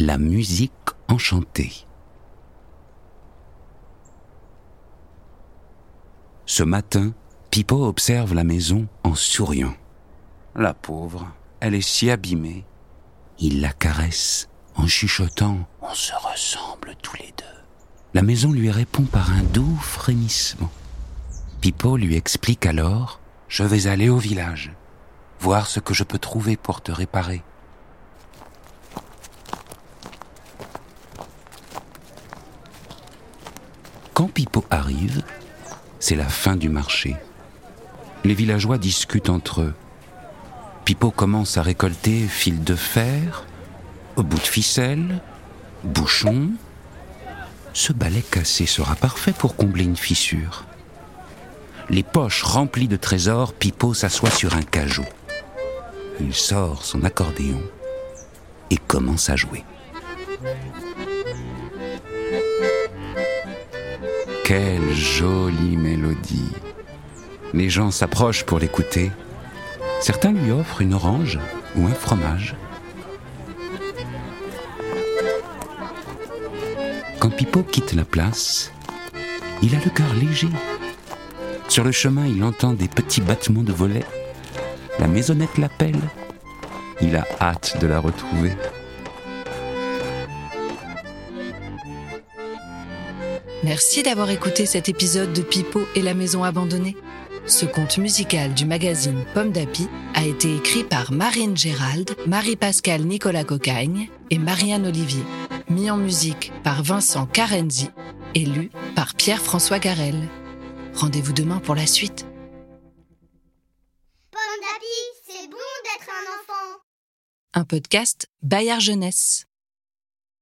La musique enchantée. Ce matin, Pipo observe la maison en souriant. La pauvre, elle est si abîmée. Il la caresse en chuchotant On se ressemble tous les deux. La maison lui répond par un doux frémissement. Pipo lui explique alors Je vais aller au village, voir ce que je peux trouver pour te réparer. Quand Pipo arrive, c'est la fin du marché. Les villageois discutent entre eux. Pipo commence à récolter fil de fer, bout de ficelle, bouchon. Ce balai cassé sera parfait pour combler une fissure. Les poches remplies de trésors, Pipo s'assoit sur un cajou. Il sort son accordéon et commence à jouer. Quelle jolie mélodie. Les gens s'approchent pour l'écouter. Certains lui offrent une orange ou un fromage. Quand Pipo quitte la place, il a le cœur léger. Sur le chemin, il entend des petits battements de volets. La maisonnette l'appelle. Il a hâte de la retrouver. Merci d'avoir écouté cet épisode de Pipo et la maison abandonnée. Ce conte musical du magazine Pomme d'Api a été écrit par Marine Gérald, Marie-Pascale Nicolas Cocagne et Marianne Olivier. Mis en musique par Vincent Carenzi et lu par Pierre-François Garel. Rendez-vous demain pour la suite. Pomme d'api, c'est bon d'être un enfant. Un podcast Bayard Jeunesse.